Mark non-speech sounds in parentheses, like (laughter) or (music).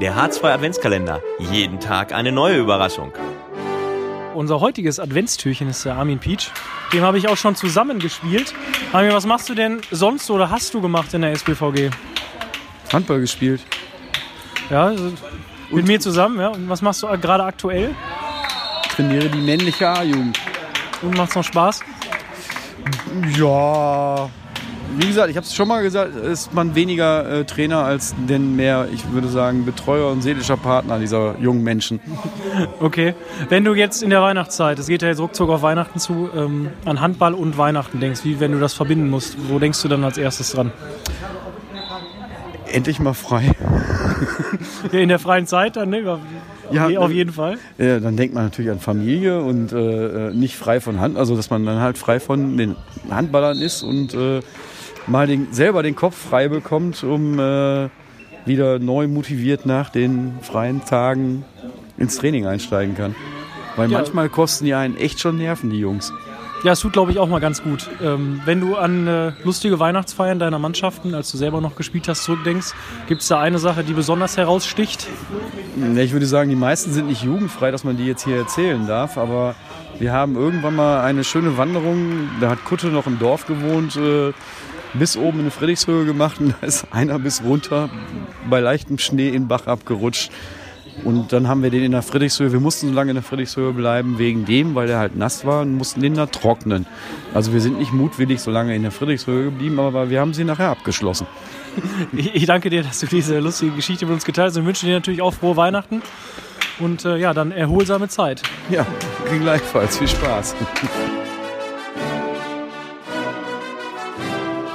Der H2 Adventskalender. Jeden Tag eine neue Überraschung. Unser heutiges Adventstürchen ist der Armin Peach. Dem habe ich auch schon zusammengespielt. Armin, was machst du denn sonst oder hast du gemacht in der SBVG? Handball gespielt. Ja, also mit mir zusammen, ja. Und was machst du gerade aktuell? Trainiere die männliche A-Jugend. Und macht's noch Spaß? Ja, wie gesagt, ich habe es schon mal gesagt, ist man weniger äh, Trainer als denn mehr, ich würde sagen, Betreuer und seelischer Partner dieser jungen Menschen. (laughs) Okay. Wenn du jetzt in der Weihnachtszeit, es geht ja jetzt ruckzuck auf Weihnachten zu, ähm, an Handball und Weihnachten denkst, wie wenn du das verbinden musst, wo denkst du dann als erstes dran? Endlich mal frei. (laughs) Ja, in der freien Zeit dann, ne? Ja, auf jeden Fall. Ja, dann denkt man natürlich an Familie und äh, nicht frei von Hand, also dass man dann halt frei von den Handballern ist und äh, mal den, selber den Kopf frei bekommt, um äh, wieder neu motiviert nach den freien Tagen ins Training einsteigen kann. Weil Ja. manchmal kosten die einen echt schon Nerven, die Jungs. Ja, es tut, glaube ich, auch mal ganz gut. Ähm, wenn du an äh, lustige Weihnachtsfeiern deiner Mannschaften, als du selber noch gespielt hast, zurückdenkst, gibt es da eine Sache, die besonders heraussticht? Ja, Ich würde sagen, die meisten sind nicht jugendfrei, dass man die jetzt hier erzählen darf, aber wir haben irgendwann mal eine schöne Wanderung, da hat Kutte noch im Dorf gewohnt, äh, bis oben in Friedrichshöhe gemacht und da ist einer bis runter bei leichtem Schnee in den Bach abgerutscht. Und dann haben wir den in der Friedrichshöhe, wir mussten so lange in der Friedrichshöhe bleiben wegen dem, weil der halt nass war und mussten den da trocknen. Also wir sind nicht mutwillig so lange in der Friedrichshöhe geblieben, aber wir haben sie nachher abgeschlossen. Ich, ich danke dir, dass du diese lustige Geschichte mit uns geteilt hast und wünsche dir natürlich auch frohe Weihnachten und äh, ja, dann erholsame Zeit. Ja, gleichfalls, viel Spaß.